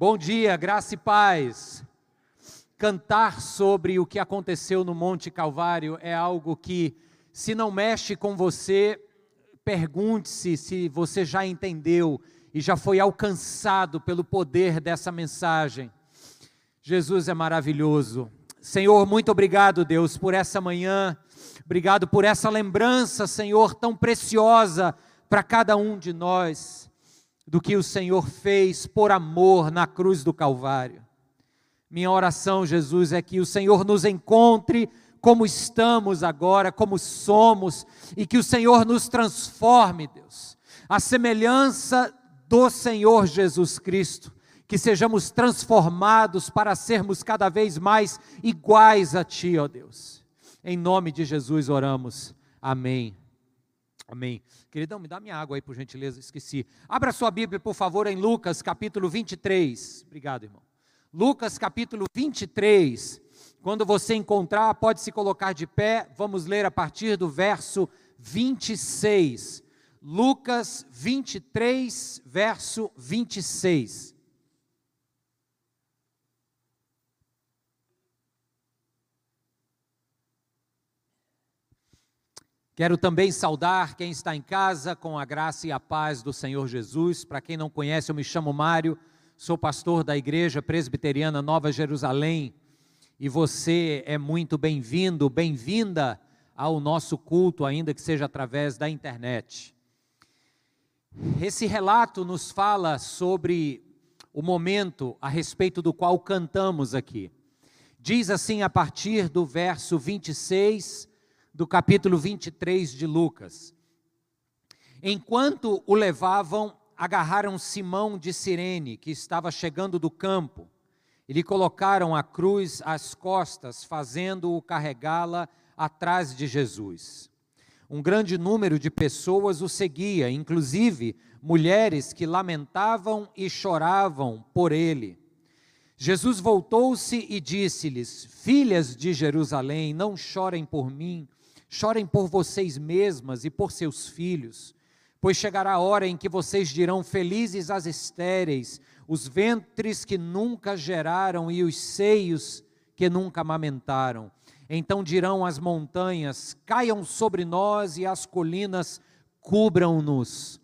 Bom dia, graça e paz. Cantar sobre o que aconteceu no Monte Calvário é algo que, se não mexe com você, pergunte-se se você já entendeu e já foi alcançado pelo poder dessa mensagem. Jesus é maravilhoso. Senhor, muito obrigado, Deus, por essa manhã. Obrigado por essa lembrança, Senhor, tão preciosa para cada um de nós do que o Senhor fez por amor na cruz do Calvário. Minha oração, Jesus, é que o Senhor nos encontre como estamos agora, como somos, e que o Senhor nos transforme, Deus, a semelhança do Senhor Jesus Cristo, que sejamos transformados para sermos cada vez mais iguais a Ti, ó Deus. Em nome de Jesus oramos. Amém. Amém. Queridão, me dá minha água aí, por gentileza, esqueci. Abra sua Bíblia, por favor, em Lucas, capítulo 23. Obrigado, irmão. Lucas, capítulo 23. Quando você encontrar, pode se colocar de pé. Vamos ler a partir do verso 26. Lucas 23, verso 26. Quero também saudar quem está em casa com a graça e a paz do Senhor Jesus. Para quem não conhece, eu me chamo Mário, sou pastor da Igreja Presbiteriana Nova Jerusalém e você é muito bem-vindo, bem-vinda ao nosso culto, ainda que seja através da internet. Esse relato nos fala sobre o momento a respeito do qual cantamos aqui. Diz assim a partir do verso 26 do capítulo 23 de Lucas. Enquanto o levavam, agarraram Simão de Cirene, que estava chegando do campo, e lhe colocaram a cruz às costas, fazendo-o carregá-la atrás de Jesus. Um grande número de pessoas o seguia, inclusive mulheres que lamentavam e choravam por ele. Jesus voltou-se e disse-lhes: Filhas de Jerusalém, não chorem por mim, Chorem por vocês mesmas e por seus filhos, pois chegará a hora em que vocês dirão: Felizes as estéreis, os ventres que nunca geraram e os seios que nunca amamentaram. Então dirão as montanhas: Caiam sobre nós e as colinas cubram-nos.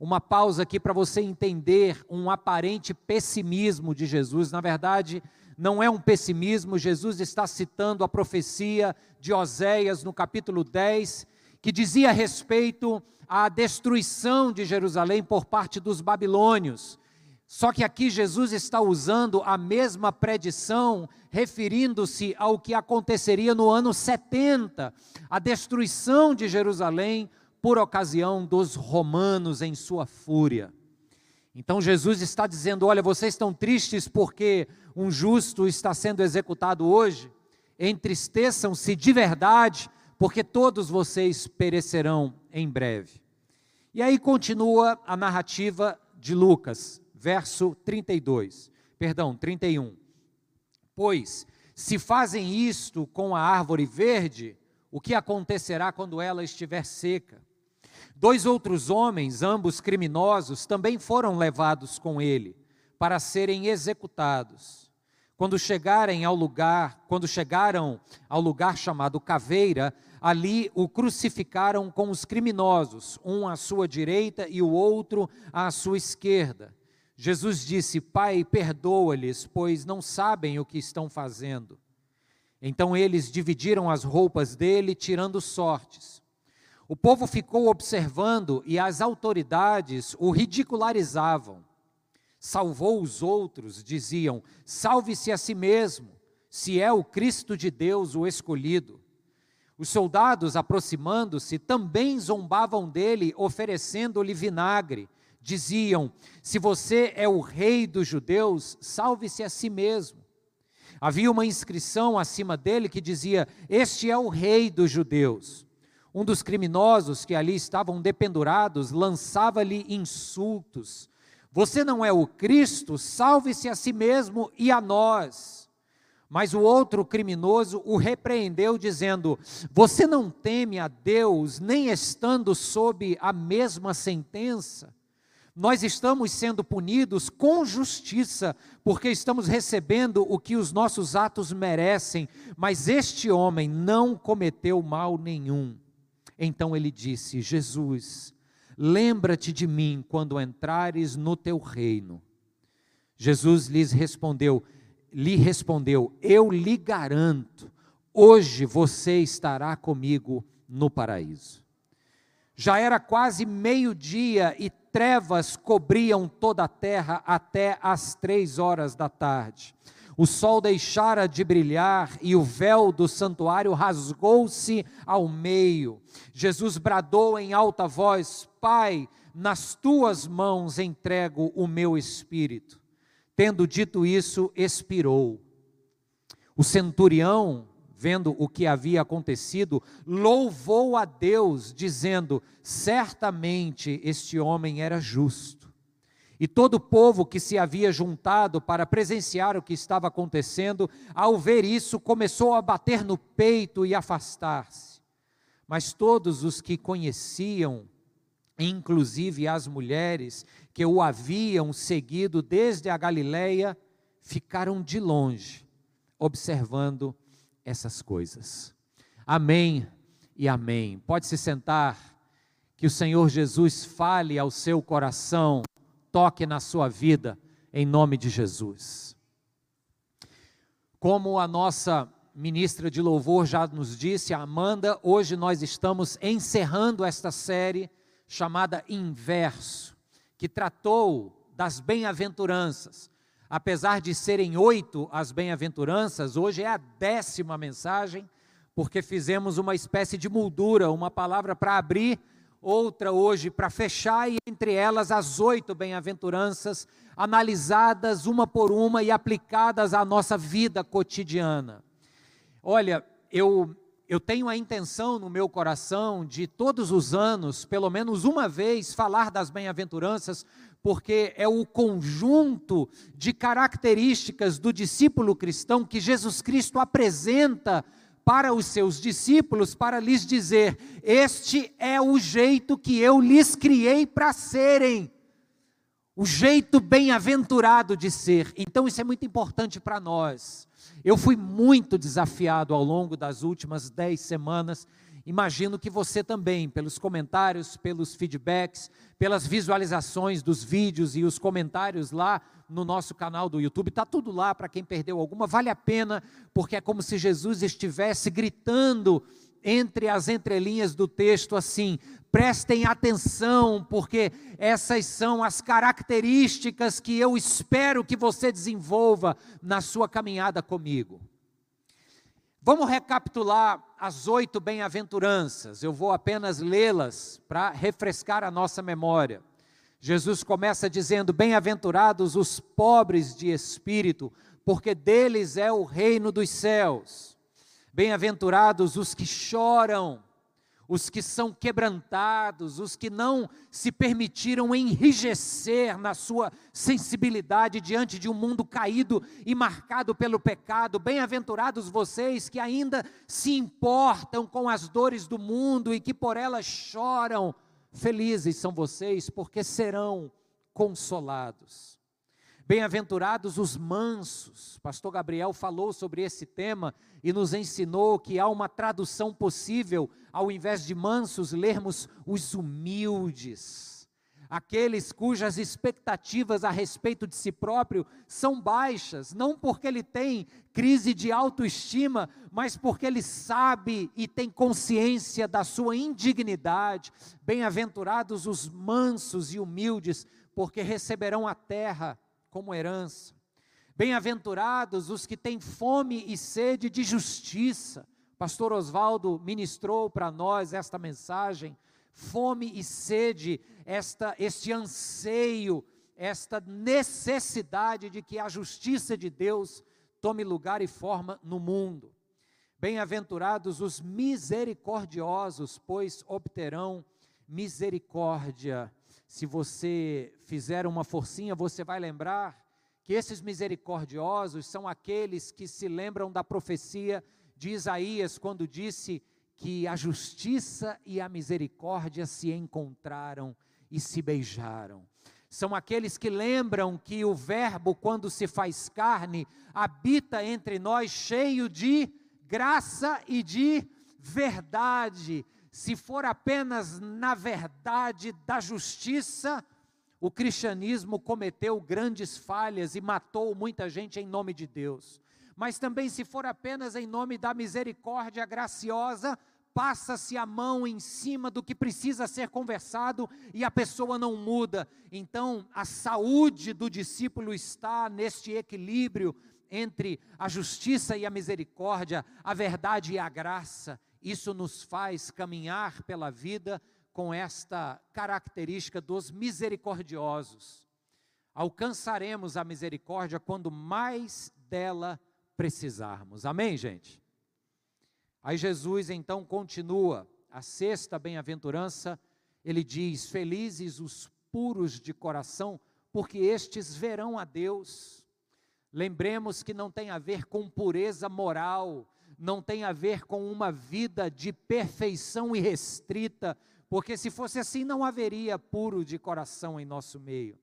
Uma pausa aqui para você entender um aparente pessimismo de Jesus. Na verdade, não é um pessimismo, Jesus está citando a profecia de Oséias no capítulo 10, que dizia a respeito à destruição de Jerusalém por parte dos babilônios. Só que aqui Jesus está usando a mesma predição, referindo-se ao que aconteceria no ano 70, a destruição de Jerusalém por ocasião dos romanos em sua fúria. Então Jesus está dizendo: olha, vocês estão tristes porque um justo está sendo executado hoje? Entristeçam-se de verdade, porque todos vocês perecerão em breve. E aí continua a narrativa de Lucas, verso 32, perdão, 31. Pois, se fazem isto com a árvore verde, o que acontecerá quando ela estiver seca? Dois outros homens, ambos criminosos, também foram levados com ele para serem executados. Quando chegarem ao lugar, quando chegaram ao lugar chamado Caveira, ali o crucificaram com os criminosos, um à sua direita e o outro à sua esquerda. Jesus disse: Pai, perdoa-lhes, pois não sabem o que estão fazendo. Então eles dividiram as roupas dele, tirando sortes. O povo ficou observando e as autoridades o ridicularizavam. Salvou os outros, diziam: salve-se a si mesmo, se é o Cristo de Deus o escolhido. Os soldados, aproximando-se, também zombavam dele, oferecendo-lhe vinagre. Diziam: Se você é o rei dos judeus, salve-se a si mesmo. Havia uma inscrição acima dele que dizia: Este é o rei dos judeus. Um dos criminosos que ali estavam dependurados lançava-lhe insultos. Você não é o Cristo? Salve-se a si mesmo e a nós. Mas o outro criminoso o repreendeu, dizendo: Você não teme a Deus, nem estando sob a mesma sentença? Nós estamos sendo punidos com justiça, porque estamos recebendo o que os nossos atos merecem, mas este homem não cometeu mal nenhum. Então ele disse: Jesus, lembra-te de mim quando entrares no teu reino. Jesus lhes respondeu: lhe respondeu: Eu lhe garanto, hoje você estará comigo no paraíso. Já era quase meio-dia e trevas cobriam toda a terra até as três horas da tarde. O sol deixara de brilhar e o véu do santuário rasgou-se ao meio. Jesus bradou em alta voz: Pai, nas tuas mãos entrego o meu espírito. Tendo dito isso, expirou. O centurião, vendo o que havia acontecido, louvou a Deus, dizendo: Certamente este homem era justo. E todo o povo que se havia juntado para presenciar o que estava acontecendo, ao ver isso, começou a bater no peito e afastar-se. Mas todos os que conheciam inclusive as mulheres que o haviam seguido desde a Galileia, ficaram de longe, observando essas coisas. Amém e amém. Pode se sentar, que o Senhor Jesus fale ao seu coração, toque na sua vida, em nome de Jesus. Como a nossa ministra de louvor já nos disse, a Amanda, hoje nós estamos encerrando esta série chamada Inverso, que tratou das bem-aventuranças. Apesar de serem oito as bem-aventuranças, hoje é a décima mensagem, porque fizemos uma espécie de moldura, uma palavra para abrir, outra hoje para fechar, e entre elas as oito bem-aventuranças, analisadas uma por uma e aplicadas à nossa vida cotidiana. Olha, eu eu tenho a intenção no meu coração de todos os anos, pelo menos uma vez, falar das bem-aventuranças, porque é o conjunto de características do discípulo cristão que Jesus Cristo apresenta para os seus discípulos, para lhes dizer: Este é o jeito que eu lhes criei para serem, o jeito bem-aventurado de ser. Então, isso é muito importante para nós. Eu fui muito desafiado ao longo das últimas dez semanas. Imagino que você também, pelos comentários, pelos feedbacks, pelas visualizações dos vídeos e os comentários lá no nosso canal do YouTube, está tudo lá para quem perdeu alguma. Vale a pena, porque é como se Jesus estivesse gritando entre as entrelinhas do texto assim: prestem atenção, porque essas são as características que eu espero que você desenvolva na sua caminhada comigo. Vamos recapitular as oito bem-aventuranças, eu vou apenas lê-las para refrescar a nossa memória. Jesus começa dizendo: Bem-aventurados os pobres de espírito, porque deles é o reino dos céus. Bem-aventurados os que choram, os que são quebrantados, os que não se permitiram enrijecer na sua sensibilidade diante de um mundo caído e marcado pelo pecado. Bem-aventurados vocês que ainda se importam com as dores do mundo e que por elas choram. Felizes são vocês, porque serão consolados. Bem-aventurados os mansos. Pastor Gabriel falou sobre esse tema e nos ensinou que há uma tradução possível, ao invés de mansos, lermos os humildes. Aqueles cujas expectativas a respeito de si próprio são baixas, não porque ele tem crise de autoestima, mas porque ele sabe e tem consciência da sua indignidade. Bem-aventurados os mansos e humildes, porque receberão a terra como herança. Bem-aventurados os que têm fome e sede de justiça. Pastor Oswaldo ministrou para nós esta mensagem. Fome e sede, esta, este anseio, esta necessidade de que a justiça de Deus tome lugar e forma no mundo. Bem-aventurados os misericordiosos, pois obterão misericórdia se você fizer uma forcinha, você vai lembrar que esses misericordiosos são aqueles que se lembram da profecia de Isaías, quando disse que a justiça e a misericórdia se encontraram e se beijaram. São aqueles que lembram que o Verbo, quando se faz carne, habita entre nós cheio de graça e de verdade. Se for apenas na verdade da justiça, o cristianismo cometeu grandes falhas e matou muita gente em nome de Deus. Mas também, se for apenas em nome da misericórdia graciosa, passa-se a mão em cima do que precisa ser conversado e a pessoa não muda. Então, a saúde do discípulo está neste equilíbrio entre a justiça e a misericórdia, a verdade e a graça. Isso nos faz caminhar pela vida com esta característica dos misericordiosos. Alcançaremos a misericórdia quando mais dela precisarmos. Amém, gente? Aí Jesus então continua, a sexta bem-aventurança, ele diz: Felizes os puros de coração, porque estes verão a Deus. Lembremos que não tem a ver com pureza moral, não tem a ver com uma vida de perfeição irrestrita, porque se fosse assim não haveria puro de coração em nosso meio.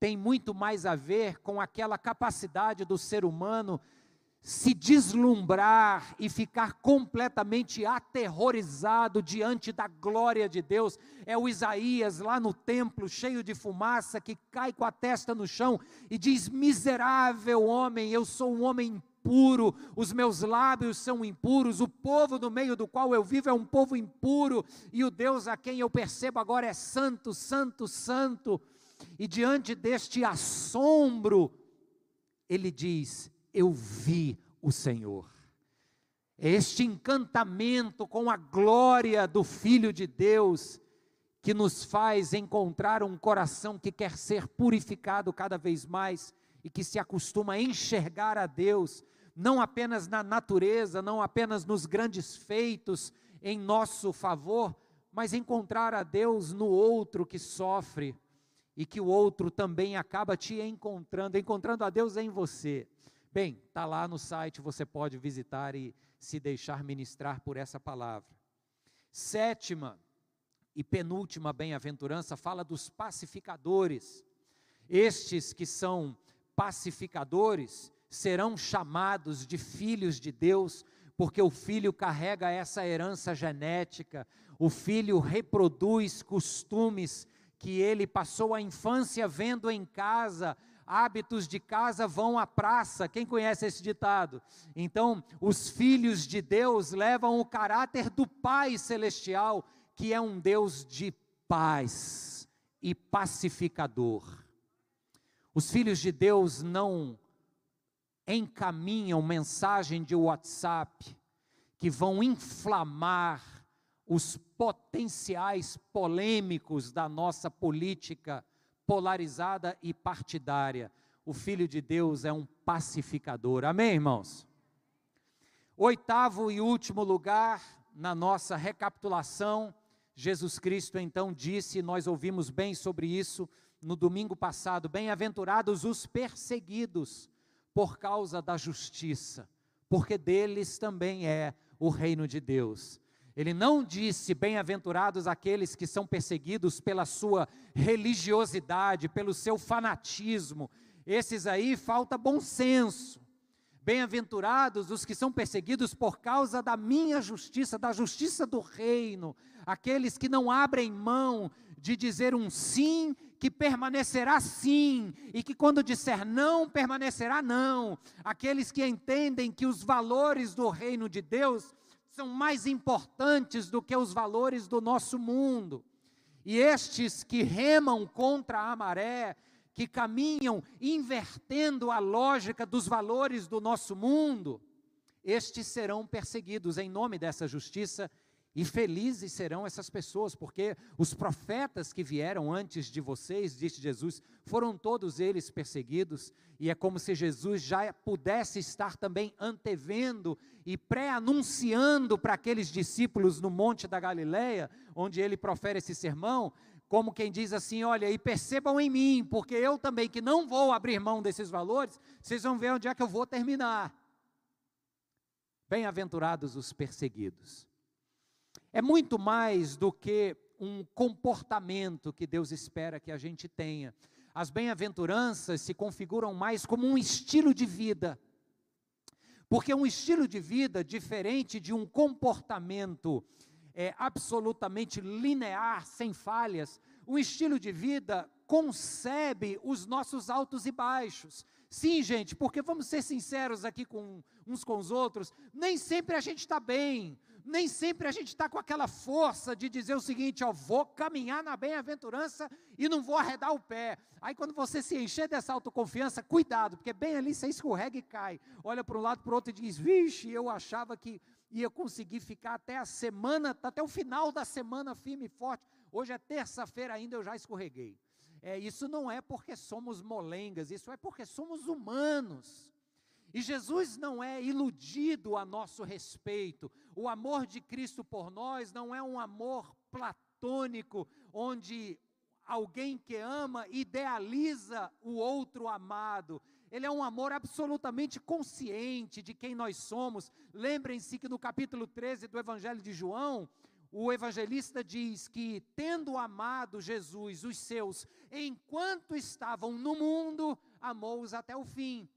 Tem muito mais a ver com aquela capacidade do ser humano se deslumbrar e ficar completamente aterrorizado diante da glória de Deus. É o Isaías lá no templo, cheio de fumaça, que cai com a testa no chão e diz: Miserável homem, eu sou um homem impuro, os meus lábios são impuros, o povo no meio do qual eu vivo é um povo impuro, e o Deus a quem eu percebo agora é santo, santo, santo. E diante deste assombro, ele diz: Eu vi o Senhor. Este encantamento com a glória do Filho de Deus, que nos faz encontrar um coração que quer ser purificado cada vez mais e que se acostuma a enxergar a Deus não apenas na natureza, não apenas nos grandes feitos em nosso favor, mas encontrar a Deus no outro que sofre e que o outro também acaba te encontrando, encontrando a Deus em você. Bem, está lá no site, você pode visitar e se deixar ministrar por essa palavra. Sétima e penúltima bem-aventurança fala dos pacificadores. Estes que são pacificadores serão chamados de filhos de Deus, porque o filho carrega essa herança genética, o filho reproduz costumes que ele passou a infância vendo em casa, hábitos de casa vão à praça. Quem conhece esse ditado? Então, os filhos de Deus levam o caráter do Pai celestial, que é um Deus de paz e pacificador. Os filhos de Deus não encaminham mensagem de WhatsApp que vão inflamar os potenciais polêmicos da nossa política polarizada e partidária. O Filho de Deus é um pacificador. Amém, irmãos? Oitavo e último lugar, na nossa recapitulação, Jesus Cristo então disse, nós ouvimos bem sobre isso no domingo passado: Bem-aventurados os perseguidos por causa da justiça, porque deles também é o reino de Deus. Ele não disse bem-aventurados aqueles que são perseguidos pela sua religiosidade, pelo seu fanatismo. Esses aí falta bom senso. Bem-aventurados os que são perseguidos por causa da minha justiça, da justiça do reino, aqueles que não abrem mão de dizer um sim que permanecerá sim, e que quando disser não, permanecerá não. Aqueles que entendem que os valores do reino de Deus são mais importantes do que os valores do nosso mundo. E estes que remam contra a maré, que caminham invertendo a lógica dos valores do nosso mundo, estes serão perseguidos em nome dessa justiça e felizes serão essas pessoas, porque os profetas que vieram antes de vocês, disse Jesus, foram todos eles perseguidos, e é como se Jesus já pudesse estar também antevendo e pré-anunciando para aqueles discípulos no Monte da Galileia, onde ele profere esse sermão, como quem diz assim: olha, e percebam em mim, porque eu também, que não vou abrir mão desses valores, vocês vão ver onde é que eu vou terminar. Bem-aventurados os perseguidos. É muito mais do que um comportamento que Deus espera que a gente tenha. as bem-aventuranças se configuram mais como um estilo de vida. Porque um estilo de vida diferente de um comportamento é, absolutamente linear, sem falhas, um estilo de vida concebe os nossos altos e baixos. Sim, gente, porque vamos ser sinceros aqui com uns com os outros, nem sempre a gente está bem, nem sempre a gente está com aquela força de dizer o seguinte: ó, vou caminhar na bem-aventurança e não vou arredar o pé. Aí quando você se encher dessa autoconfiança, cuidado, porque bem ali você escorrega e cai. Olha para um lado, para o outro e diz: vixe, eu achava que ia conseguir ficar até a semana, até o final da semana firme e forte. Hoje é terça-feira ainda, eu já escorreguei. É, isso não é porque somos molengas, isso é porque somos humanos. E Jesus não é iludido a nosso respeito. O amor de Cristo por nós não é um amor platônico, onde alguém que ama idealiza o outro amado. Ele é um amor absolutamente consciente de quem nós somos. Lembrem-se que no capítulo 13 do Evangelho de João, o evangelista diz que, tendo amado Jesus, os seus, enquanto estavam no mundo, amou-os até o fim.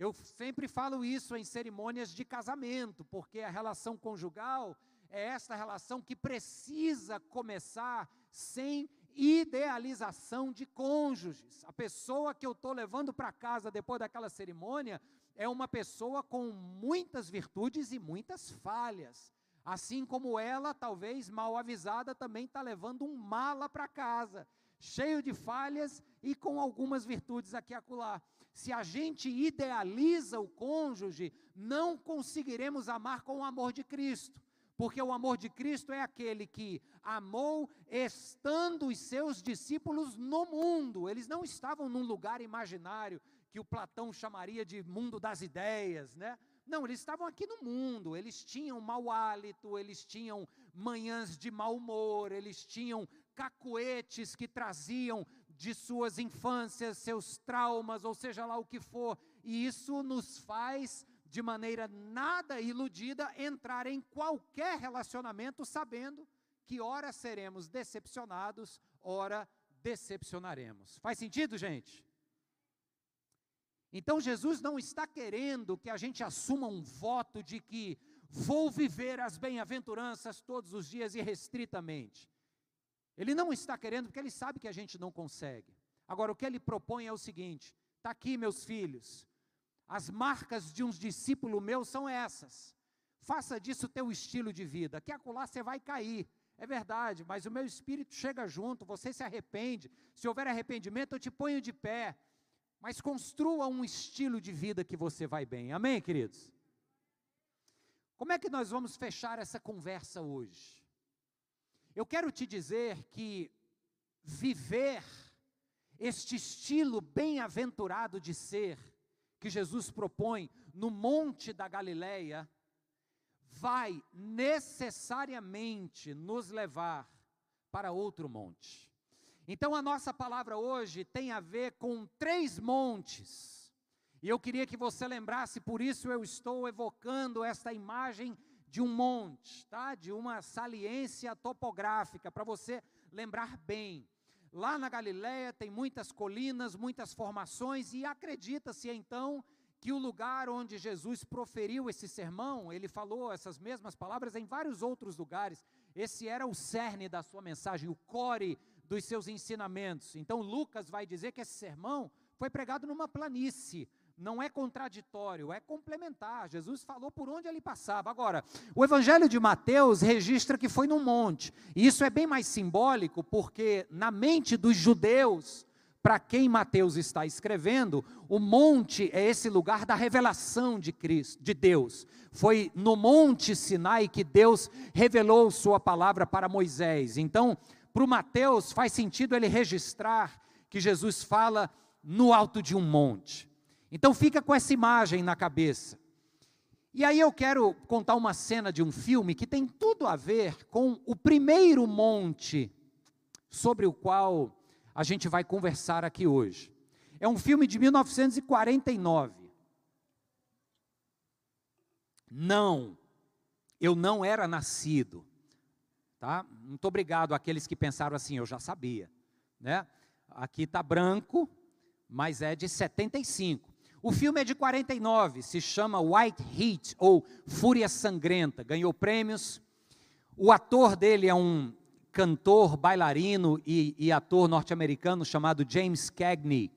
Eu sempre falo isso em cerimônias de casamento, porque a relação conjugal é esta relação que precisa começar sem idealização de cônjuges. A pessoa que eu estou levando para casa depois daquela cerimônia é uma pessoa com muitas virtudes e muitas falhas. Assim como ela, talvez mal avisada, também está levando um mala para casa, cheio de falhas e com algumas virtudes aqui e acolá se a gente idealiza o cônjuge, não conseguiremos amar com o amor de Cristo. Porque o amor de Cristo é aquele que amou estando os seus discípulos no mundo. Eles não estavam num lugar imaginário que o Platão chamaria de mundo das ideias, né? Não, eles estavam aqui no mundo, eles tinham mau hálito, eles tinham manhãs de mau humor, eles tinham cacoetes que traziam de suas infâncias, seus traumas, ou seja lá o que for, e isso nos faz, de maneira nada iludida, entrar em qualquer relacionamento sabendo que ora seremos decepcionados, ora decepcionaremos. Faz sentido, gente? Então Jesus não está querendo que a gente assuma um voto de que vou viver as bem-aventuranças todos os dias irrestritamente. Ele não está querendo porque ele sabe que a gente não consegue. Agora, o que ele propõe é o seguinte: está aqui, meus filhos, as marcas de uns discípulos meus são essas. Faça disso teu estilo de vida, que acolá você vai cair. É verdade, mas o meu espírito chega junto, você se arrepende. Se houver arrependimento, eu te ponho de pé. Mas construa um estilo de vida que você vai bem. Amém, queridos? Como é que nós vamos fechar essa conversa hoje? Eu quero te dizer que viver este estilo bem-aventurado de ser que Jesus propõe no monte da Galileia vai necessariamente nos levar para outro monte. Então a nossa palavra hoje tem a ver com três montes. E eu queria que você lembrasse, por isso eu estou evocando esta imagem de um monte, tá? De uma saliência topográfica para você lembrar bem. Lá na Galiléia tem muitas colinas, muitas formações e acredita-se então que o lugar onde Jesus proferiu esse sermão, ele falou essas mesmas palavras em vários outros lugares. Esse era o cerne da sua mensagem, o core dos seus ensinamentos. Então Lucas vai dizer que esse sermão foi pregado numa planície, não é contraditório, é complementar. Jesus falou por onde ele passava. Agora, o Evangelho de Mateus registra que foi num monte. E isso é bem mais simbólico, porque na mente dos judeus, para quem Mateus está escrevendo, o monte é esse lugar da revelação de Cristo, de Deus. Foi no monte Sinai que Deus revelou sua palavra para Moisés. Então, para o Mateus faz sentido ele registrar que Jesus fala no alto de um monte. Então fica com essa imagem na cabeça. E aí eu quero contar uma cena de um filme que tem tudo a ver com o primeiro monte sobre o qual a gente vai conversar aqui hoje. É um filme de 1949. Não, eu não era nascido. Tá? Muito obrigado àqueles que pensaram assim, eu já sabia. Né? Aqui está branco, mas é de 75. O filme é de 49, se chama White Heat ou Fúria Sangrenta, ganhou prêmios. O ator dele é um cantor, bailarino e, e ator norte-americano chamado James Cagney.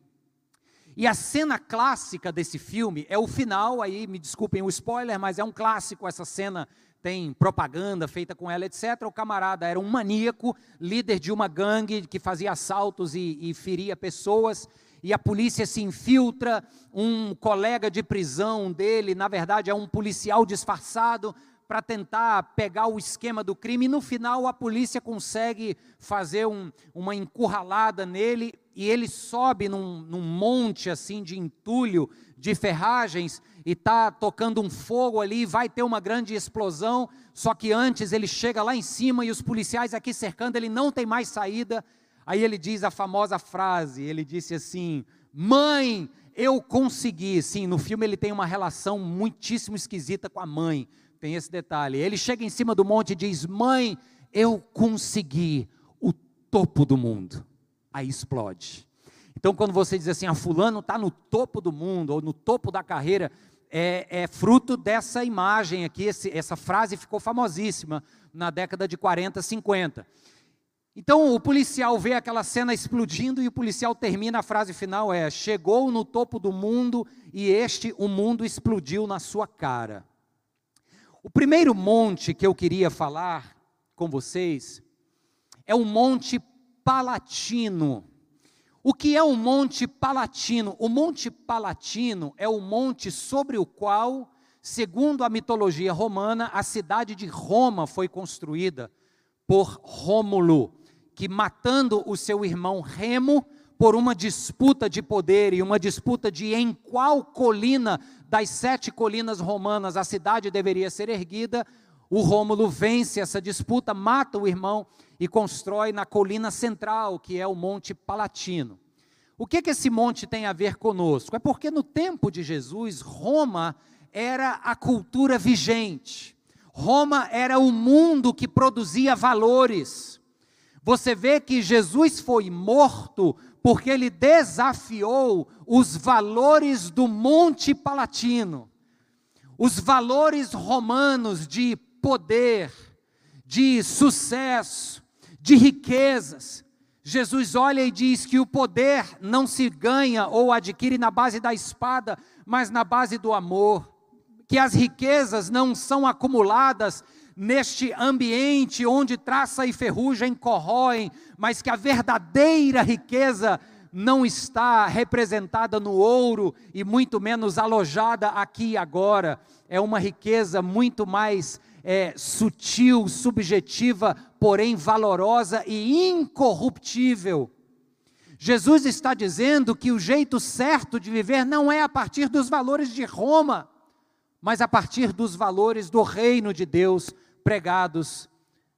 E a cena clássica desse filme é o final, aí me desculpem o spoiler, mas é um clássico essa cena tem propaganda feita com ela, etc. O camarada era um maníaco, líder de uma gangue que fazia assaltos e, e feria pessoas, e a polícia se infiltra. Um colega de prisão dele, na verdade, é um policial disfarçado para tentar pegar o esquema do crime. E no final, a polícia consegue fazer um, uma encurralada nele e ele sobe num, num monte assim de entulho, de ferragens e está tocando um fogo ali, vai ter uma grande explosão, só que antes ele chega lá em cima e os policiais aqui cercando, ele não tem mais saída. Aí ele diz a famosa frase, ele disse assim: "Mãe, eu consegui". Sim, no filme ele tem uma relação muitíssimo esquisita com a mãe. Tem esse detalhe. Ele chega em cima do monte e diz: "Mãe, eu consegui o topo do mundo". Aí explode. Então, quando você diz assim, a ah, fulano está no topo do mundo, ou no topo da carreira, é, é fruto dessa imagem aqui, esse, essa frase ficou famosíssima na década de 40, 50. Então o policial vê aquela cena explodindo e o policial termina a frase final é: chegou no topo do mundo e este o mundo explodiu na sua cara. O primeiro monte que eu queria falar com vocês é o Monte Palatino. O que é o Monte Palatino? O Monte Palatino é o monte sobre o qual, segundo a mitologia romana, a cidade de Roma foi construída por Rômulo, que matando o seu irmão Remo por uma disputa de poder e uma disputa de em qual colina das sete colinas romanas a cidade deveria ser erguida, o Rômulo vence essa disputa, mata o irmão e constrói na colina central, que é o Monte Palatino. O que, que esse monte tem a ver conosco? É porque no tempo de Jesus, Roma era a cultura vigente. Roma era o mundo que produzia valores. Você vê que Jesus foi morto porque ele desafiou os valores do Monte Palatino, os valores romanos de poder, de sucesso, de riquezas. Jesus olha e diz que o poder não se ganha ou adquire na base da espada, mas na base do amor. Que as riquezas não são acumuladas neste ambiente onde traça e ferrugem corroem, mas que a verdadeira riqueza não está representada no ouro e muito menos alojada aqui e agora. É uma riqueza muito mais é, sutil, subjetiva, porém valorosa e incorruptível. Jesus está dizendo que o jeito certo de viver não é a partir dos valores de Roma, mas a partir dos valores do reino de Deus pregados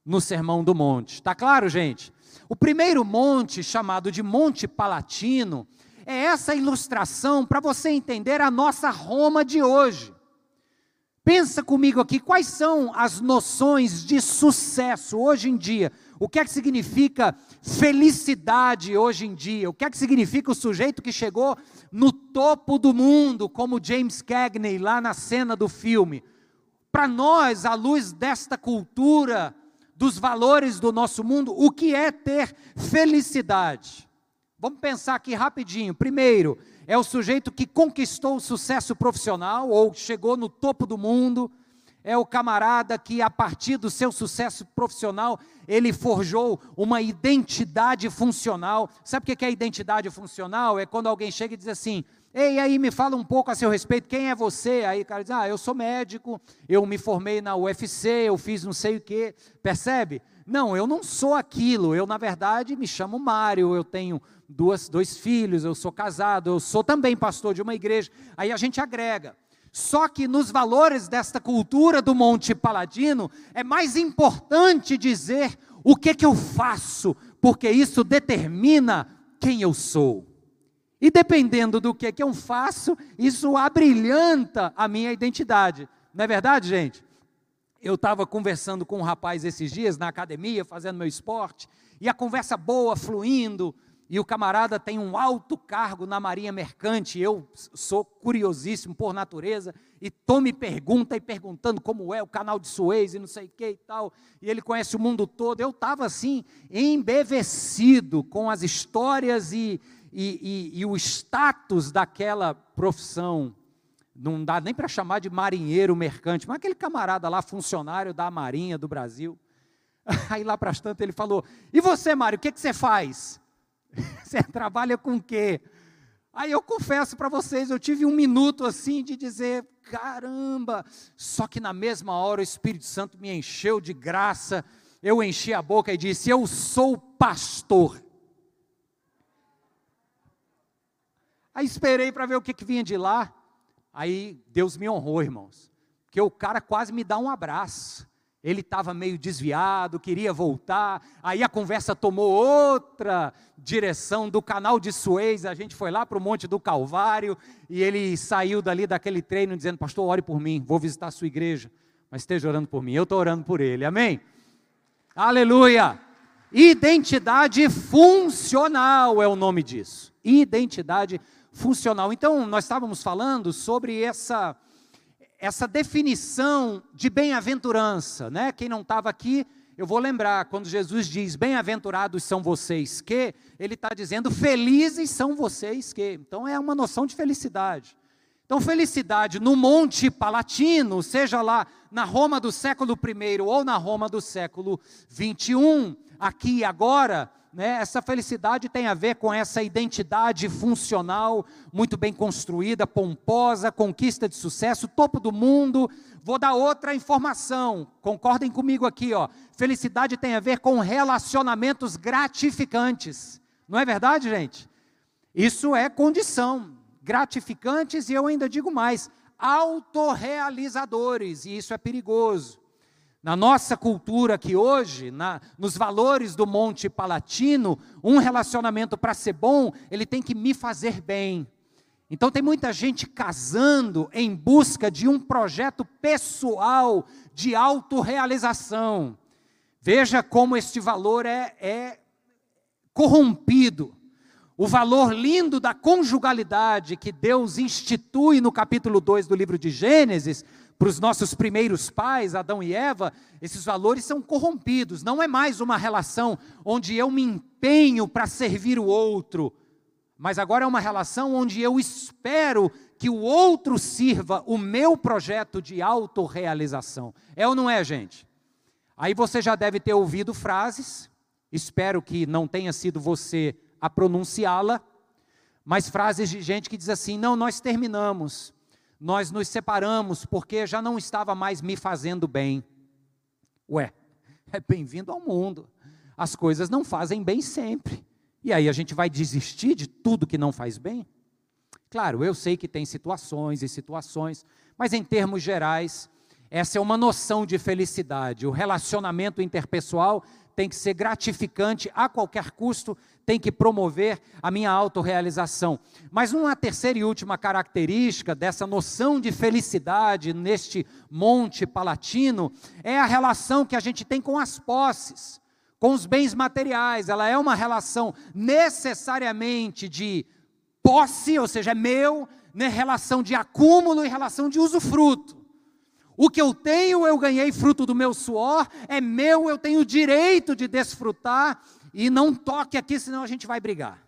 no Sermão do Monte. Está claro, gente? O primeiro monte, chamado de Monte Palatino, é essa ilustração para você entender a nossa Roma de hoje. Pensa comigo aqui, quais são as noções de sucesso hoje em dia? O que é que significa felicidade hoje em dia? O que é que significa o sujeito que chegou no topo do mundo, como James Cagney lá na cena do filme? Para nós, à luz desta cultura, dos valores do nosso mundo, o que é ter felicidade? Vamos pensar aqui rapidinho. Primeiro, é o sujeito que conquistou o sucesso profissional ou chegou no topo do mundo. É o camarada que, a partir do seu sucesso profissional, ele forjou uma identidade funcional. Sabe o que é identidade funcional? É quando alguém chega e diz assim: Ei, aí me fala um pouco a seu respeito, quem é você? Aí o cara diz: Ah, eu sou médico, eu me formei na UFC, eu fiz não sei o quê. Percebe? Não, eu não sou aquilo. Eu, na verdade, me chamo Mário, eu tenho duas, dois filhos, eu sou casado, eu sou também pastor de uma igreja. Aí a gente agrega. Só que nos valores desta cultura do Monte Paladino, é mais importante dizer o que, que eu faço, porque isso determina quem eu sou. E dependendo do que, que eu faço, isso abrilhanta a minha identidade. Não é verdade, gente? Eu estava conversando com um rapaz esses dias na academia, fazendo meu esporte, e a conversa boa, fluindo, e o camarada tem um alto cargo na Marinha Mercante, eu sou curiosíssimo por natureza, e Tom me pergunta e perguntando como é o canal de Suez e não sei o que e tal, e ele conhece o mundo todo. Eu estava assim, embevecido com as histórias e, e, e, e o status daquela profissão. Não dá nem para chamar de marinheiro mercante, mas aquele camarada lá, funcionário da Marinha do Brasil. Aí lá para tanto ele falou: E você, Mário, o que, que você faz? Você trabalha com o quê? Aí eu confesso para vocês, eu tive um minuto assim de dizer, caramba, só que na mesma hora o Espírito Santo me encheu de graça, eu enchi a boca e disse: Eu sou pastor. Aí esperei para ver o que, que vinha de lá, aí Deus me honrou, irmãos, porque o cara quase me dá um abraço ele estava meio desviado, queria voltar, aí a conversa tomou outra direção do canal de Suez, a gente foi lá para o Monte do Calvário, e ele saiu dali daquele treino dizendo, pastor, ore por mim, vou visitar a sua igreja, mas esteja orando por mim, eu estou orando por ele, amém? Aleluia! Identidade funcional é o nome disso, identidade funcional. Então, nós estávamos falando sobre essa essa definição de bem-aventurança, né? Quem não estava aqui, eu vou lembrar, quando Jesus diz bem-aventurados são vocês que, ele está dizendo felizes são vocês que. Então é uma noção de felicidade. Então, felicidade no Monte Palatino, seja lá na Roma do século I ou na Roma do século XXI, aqui e agora, né, essa felicidade tem a ver com essa identidade funcional, muito bem construída, pomposa, conquista de sucesso, topo do mundo. Vou dar outra informação, concordem comigo aqui, ó. Felicidade tem a ver com relacionamentos gratificantes. Não é verdade, gente? Isso é condição. Gratificantes e eu ainda digo mais, autorrealizadores, e isso é perigoso. Na nossa cultura aqui hoje, na, nos valores do Monte Palatino, um relacionamento para ser bom, ele tem que me fazer bem. Então tem muita gente casando em busca de um projeto pessoal de autorrealização. Veja como este valor é, é corrompido. O valor lindo da conjugalidade que Deus institui no capítulo 2 do livro de Gênesis, para os nossos primeiros pais, Adão e Eva, esses valores são corrompidos. Não é mais uma relação onde eu me empenho para servir o outro, mas agora é uma relação onde eu espero que o outro sirva o meu projeto de autorrealização. É ou não é, gente? Aí você já deve ter ouvido frases, espero que não tenha sido você a pronunciá-la, mas frases de gente que diz assim: não, nós terminamos nós nos separamos porque já não estava mais me fazendo bem. Ué, é bem-vindo ao mundo. As coisas não fazem bem sempre. E aí a gente vai desistir de tudo que não faz bem? Claro, eu sei que tem situações e situações, mas em termos gerais, essa é uma noção de felicidade. O relacionamento interpessoal tem que ser gratificante a qualquer custo, tem que promover a minha autorrealização. Mas uma terceira e última característica dessa noção de felicidade neste monte palatino é a relação que a gente tem com as posses, com os bens materiais. Ela é uma relação necessariamente de posse, ou seja, é meu, né, relação de acúmulo e relação de usufruto. O que eu tenho, eu ganhei fruto do meu suor, é meu, eu tenho o direito de desfrutar, e não toque aqui, senão a gente vai brigar.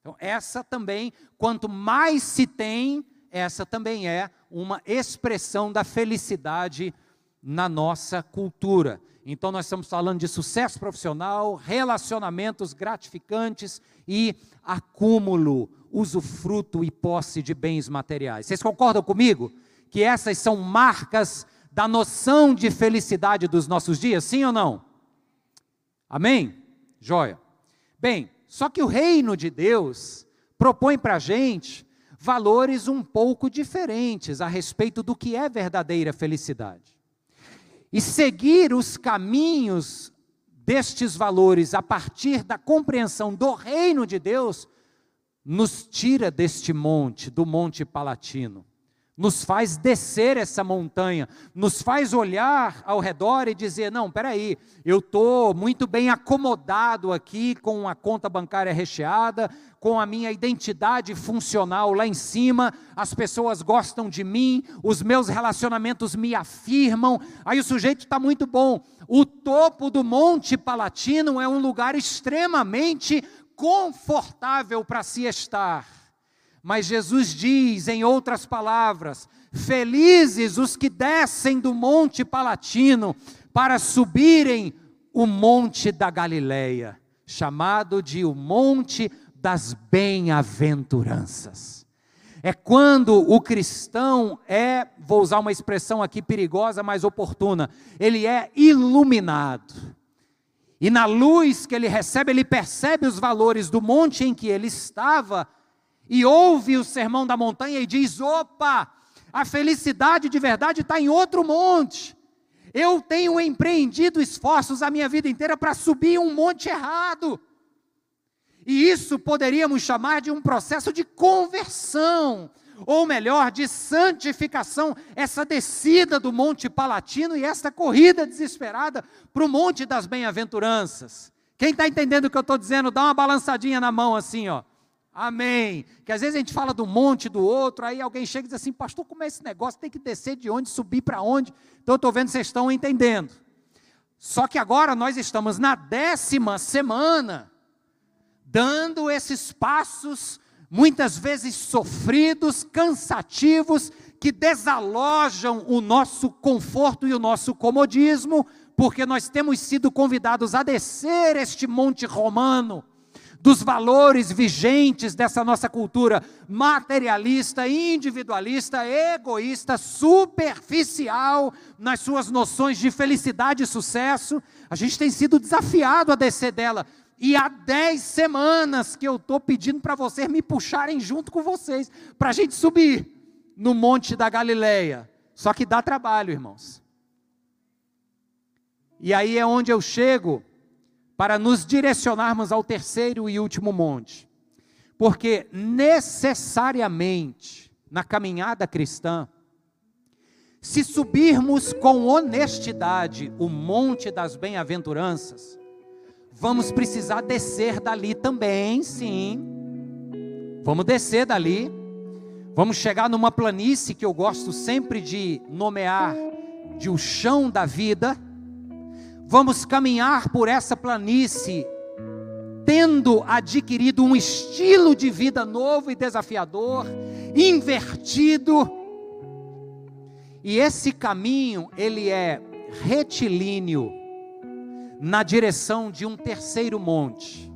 Então, essa também, quanto mais se tem, essa também é uma expressão da felicidade na nossa cultura. Então, nós estamos falando de sucesso profissional, relacionamentos gratificantes e acúmulo, usufruto e posse de bens materiais. Vocês concordam comigo? que essas são marcas da noção de felicidade dos nossos dias, sim ou não? Amém? Joia. Bem, só que o reino de Deus propõe para a gente valores um pouco diferentes a respeito do que é verdadeira felicidade. E seguir os caminhos destes valores a partir da compreensão do reino de Deus nos tira deste monte, do Monte Palatino nos faz descer essa montanha, nos faz olhar ao redor e dizer: não, peraí, eu estou muito bem acomodado aqui com a conta bancária recheada, com a minha identidade funcional lá em cima, as pessoas gostam de mim, os meus relacionamentos me afirmam, aí o sujeito está muito bom. O topo do Monte Palatino é um lugar extremamente confortável para se estar mas Jesus diz, em outras palavras: Felizes os que descem do Monte Palatino para subirem o Monte da Galileia, chamado de o Monte das Bem-aventuranças. É quando o cristão é, vou usar uma expressão aqui perigosa, mas oportuna, ele é iluminado. E na luz que ele recebe, ele percebe os valores do monte em que ele estava e ouve o sermão da montanha e diz: opa, a felicidade de verdade está em outro monte. Eu tenho empreendido esforços a minha vida inteira para subir um monte errado. E isso poderíamos chamar de um processo de conversão, ou melhor, de santificação, essa descida do Monte Palatino e essa corrida desesperada para o Monte das Bem-aventuranças. Quem está entendendo o que eu estou dizendo, dá uma balançadinha na mão assim, ó. Amém. Que às vezes a gente fala do monte do outro, aí alguém chega e diz assim, pastor, como é esse negócio? Tem que descer de onde, subir para onde? Então eu estou vendo que vocês estão entendendo. Só que agora nós estamos na décima semana, dando esses passos, muitas vezes sofridos, cansativos, que desalojam o nosso conforto e o nosso comodismo, porque nós temos sido convidados a descer este monte romano dos valores vigentes dessa nossa cultura materialista, individualista, egoísta, superficial nas suas noções de felicidade e sucesso. A gente tem sido desafiado a descer dela. E há dez semanas que eu estou pedindo para vocês me puxarem junto com vocês, para a gente subir no Monte da Galileia. Só que dá trabalho, irmãos. E aí é onde eu chego para nos direcionarmos ao terceiro e último monte. Porque necessariamente, na caminhada cristã, se subirmos com honestidade o monte das bem-aventuranças, vamos precisar descer dali também, sim. Vamos descer dali. Vamos chegar numa planície que eu gosto sempre de nomear de o chão da vida vamos caminhar por essa planície, tendo adquirido um estilo de vida novo e desafiador, invertido. E esse caminho, ele é retilíneo na direção de um terceiro monte,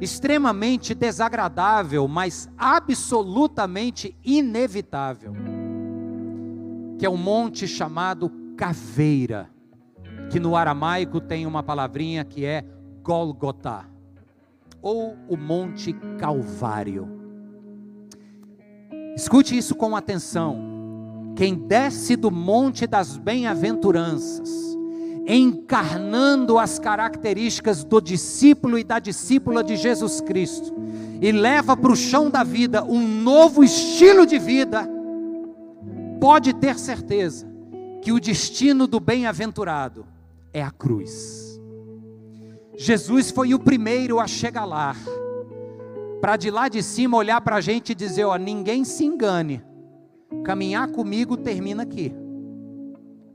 extremamente desagradável, mas absolutamente inevitável, que é um monte chamado Caveira que no aramaico tem uma palavrinha que é Golgotá, ou o Monte Calvário. Escute isso com atenção. Quem desce do Monte das Bem-aventuranças, encarnando as características do discípulo e da discípula de Jesus Cristo, e leva para o chão da vida um novo estilo de vida, pode ter certeza que o destino do bem-aventurado é a cruz. Jesus foi o primeiro a chegar lá, para de lá de cima olhar para a gente e dizer: Ó, ninguém se engane, caminhar comigo termina aqui,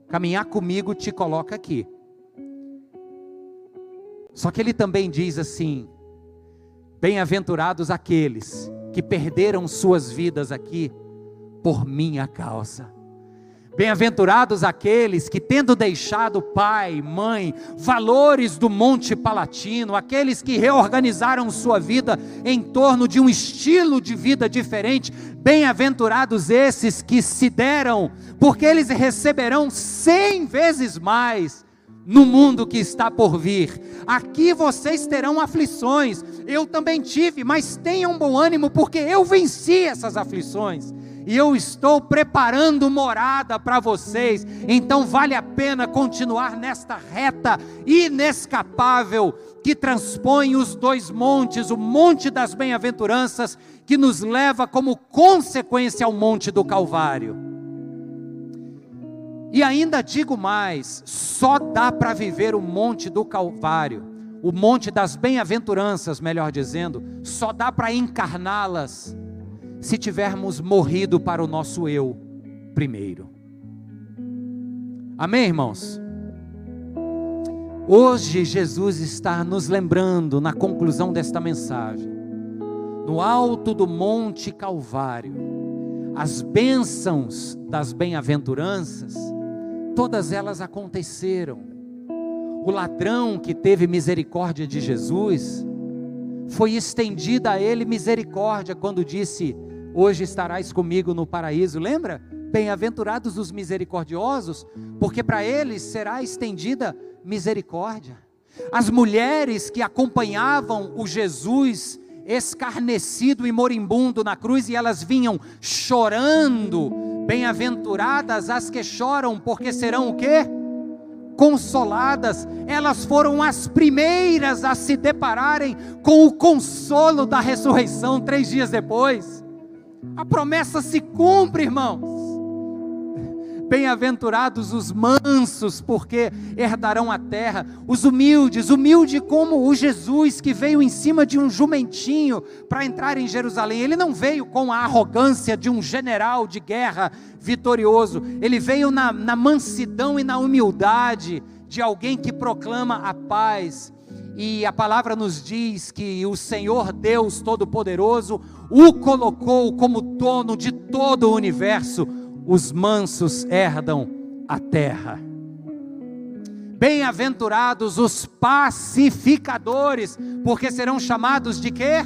caminhar comigo te coloca aqui. Só que ele também diz assim: Bem-aventurados aqueles que perderam suas vidas aqui por minha causa. Bem-aventurados aqueles que, tendo deixado pai, mãe, valores do Monte Palatino, aqueles que reorganizaram sua vida em torno de um estilo de vida diferente, bem-aventurados esses que se deram, porque eles receberão cem vezes mais no mundo que está por vir. Aqui vocês terão aflições, eu também tive, mas tenham bom ânimo, porque eu venci essas aflições e eu estou preparando morada para vocês. Então vale a pena continuar nesta reta inescapável que transpõe os dois montes, o monte das bem-aventuranças, que nos leva como consequência ao monte do Calvário. E ainda digo mais: só dá para viver o monte do Calvário, o monte das bem-aventuranças, melhor dizendo, só dá para encarná-las se tivermos morrido para o nosso eu primeiro. Amém, irmãos? Hoje Jesus está nos lembrando, na conclusão desta mensagem, no alto do Monte Calvário, as bênçãos das bem-aventuranças, todas elas aconteceram. O ladrão que teve misericórdia de Jesus, foi estendida a ele misericórdia quando disse: Hoje estarás comigo no paraíso. Lembra? Bem-aventurados os misericordiosos, porque para eles será estendida misericórdia. As mulheres que acompanhavam o Jesus escarnecido e moribundo na cruz e elas vinham chorando. Bem-aventuradas as que choram, porque serão o quê? Consoladas. Elas foram as primeiras a se depararem com o consolo da ressurreição três dias depois. A promessa se cumpre, irmãos. Bem-aventurados os mansos, porque herdarão a terra. Os humildes, humilde como o Jesus que veio em cima de um jumentinho para entrar em Jerusalém. Ele não veio com a arrogância de um general de guerra vitorioso. Ele veio na, na mansidão e na humildade de alguém que proclama a paz. E a palavra nos diz que o Senhor Deus Todo-Poderoso o colocou como dono de todo o universo os mansos herdam a terra. Bem-aventurados os pacificadores, porque serão chamados de quê?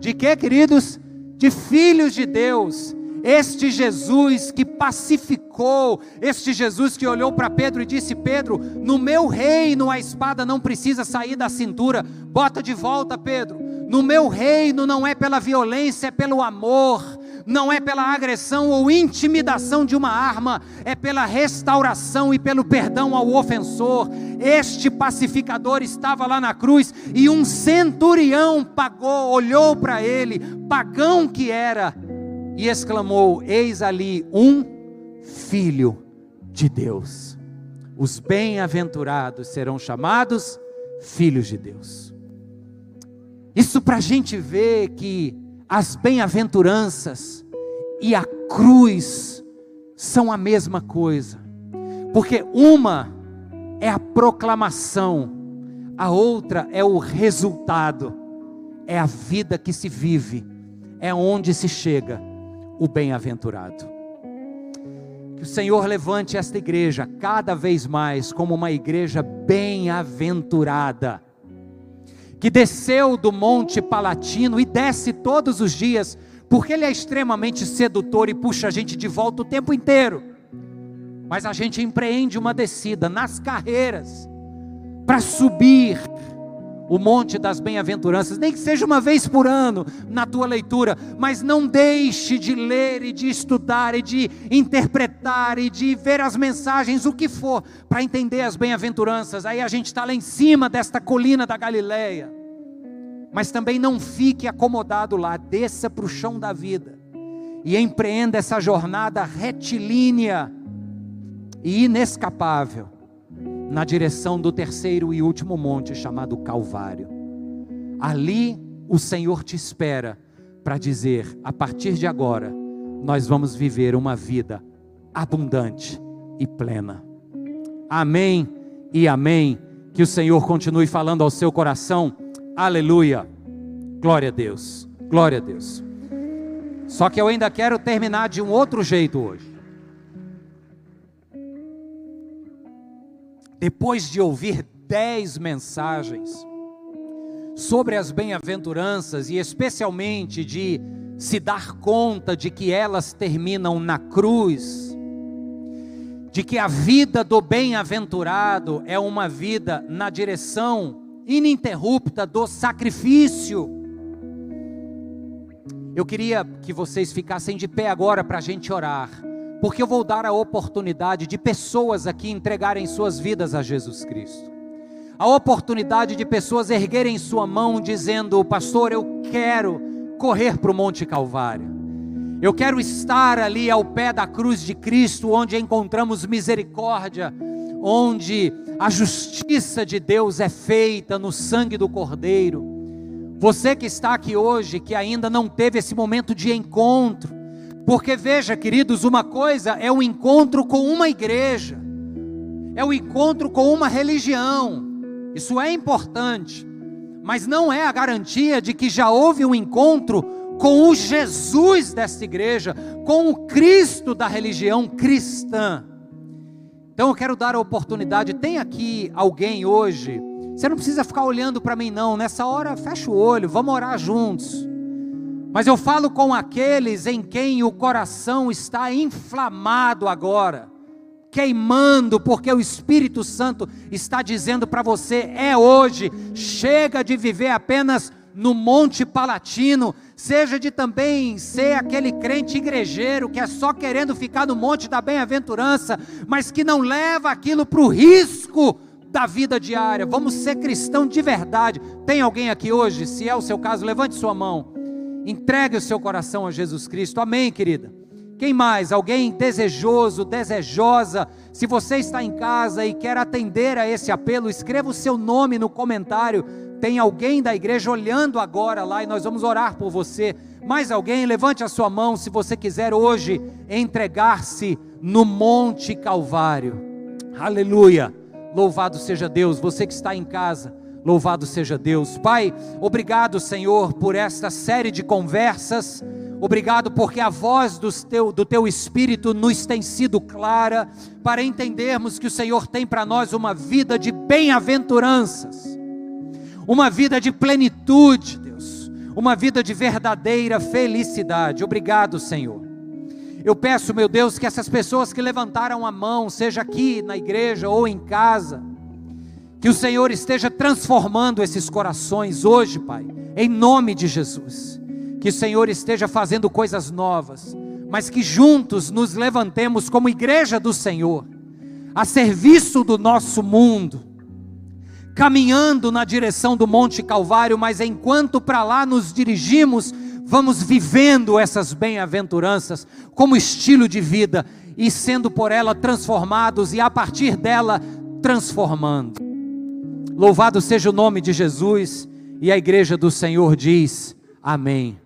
De quê, queridos? De filhos de Deus. Este Jesus que pacificou, este Jesus que olhou para Pedro e disse: Pedro, no meu reino a espada não precisa sair da cintura, bota de volta, Pedro. No meu reino não é pela violência, é pelo amor não é pela agressão ou intimidação de uma arma, é pela restauração e pelo perdão ao ofensor. Este pacificador estava lá na cruz e um centurião pagou, olhou para ele, pagão que era, e exclamou: Eis ali um filho de Deus. Os bem-aventurados serão chamados filhos de Deus. Isso para a gente ver que as bem-aventuranças e a cruz são a mesma coisa, porque uma é a proclamação, a outra é o resultado, é a vida que se vive, é onde se chega o bem-aventurado. Que o Senhor levante esta igreja cada vez mais como uma igreja bem-aventurada que desceu do Monte Palatino e desce todos os dias, porque ele é extremamente sedutor e puxa a gente de volta o tempo inteiro. Mas a gente empreende uma descida nas carreiras para subir o monte das bem-aventuranças, nem que seja uma vez por ano na tua leitura, mas não deixe de ler e de estudar e de interpretar e de ver as mensagens, o que for, para entender as bem-aventuranças. Aí a gente está lá em cima desta colina da Galileia. Mas também não fique acomodado lá, desça para o chão da vida e empreenda essa jornada retilínea e inescapável na direção do terceiro e último monte chamado Calvário. Ali o Senhor te espera para dizer: a partir de agora, nós vamos viver uma vida abundante e plena. Amém e amém. Que o Senhor continue falando ao seu coração. Aleluia. Glória a Deus. Glória a Deus. Só que eu ainda quero terminar de um outro jeito hoje. Depois de ouvir dez mensagens sobre as bem-aventuranças e especialmente de se dar conta de que elas terminam na cruz, de que a vida do bem-aventurado é uma vida na direção ininterrupta do sacrifício. Eu queria que vocês ficassem de pé agora para a gente orar porque eu vou dar a oportunidade de pessoas aqui entregarem suas vidas a Jesus Cristo. A oportunidade de pessoas erguerem sua mão dizendo: Pastor, eu quero correr para o Monte Calvário. Eu quero estar ali ao pé da cruz de Cristo, onde encontramos misericórdia, onde a justiça de Deus é feita no sangue do Cordeiro. Você que está aqui hoje, que ainda não teve esse momento de encontro, porque veja, queridos, uma coisa é o encontro com uma igreja, é o encontro com uma religião, isso é importante, mas não é a garantia de que já houve um encontro com o Jesus desta igreja, com o Cristo da religião cristã. Então eu quero dar a oportunidade, tem aqui alguém hoje, você não precisa ficar olhando para mim não, nessa hora fecha o olho, vamos orar juntos. Mas eu falo com aqueles em quem o coração está inflamado agora, queimando, porque o Espírito Santo está dizendo para você: é hoje, chega de viver apenas no Monte Palatino, seja de também ser aquele crente igrejeiro que é só querendo ficar no Monte da Bem-aventurança, mas que não leva aquilo para o risco da vida diária. Vamos ser cristão de verdade. Tem alguém aqui hoje? Se é o seu caso, levante sua mão. Entregue o seu coração a Jesus Cristo. Amém, querida. Quem mais? Alguém desejoso, desejosa? Se você está em casa e quer atender a esse apelo, escreva o seu nome no comentário tem alguém da igreja olhando agora lá e nós vamos orar por você. Mais alguém, levante a sua mão se você quiser hoje entregar-se no Monte Calvário. Aleluia. Louvado seja Deus. Você que está em casa, louvado seja Deus. Pai, obrigado, Senhor, por esta série de conversas. Obrigado porque a voz do teu, do teu Espírito nos tem sido clara para entendermos que o Senhor tem para nós uma vida de bem-aventuranças uma vida de plenitude, Deus, uma vida de verdadeira felicidade. Obrigado, Senhor. Eu peço, meu Deus, que essas pessoas que levantaram a mão, seja aqui na igreja ou em casa, que o Senhor esteja transformando esses corações hoje, Pai, em nome de Jesus. Que o Senhor esteja fazendo coisas novas, mas que juntos nos levantemos como igreja do Senhor, a serviço do nosso mundo caminhando na direção do Monte Calvário, mas enquanto para lá nos dirigimos, vamos vivendo essas bem-aventuranças como estilo de vida e sendo por ela transformados e a partir dela transformando. Louvado seja o nome de Jesus e a igreja do Senhor diz: Amém.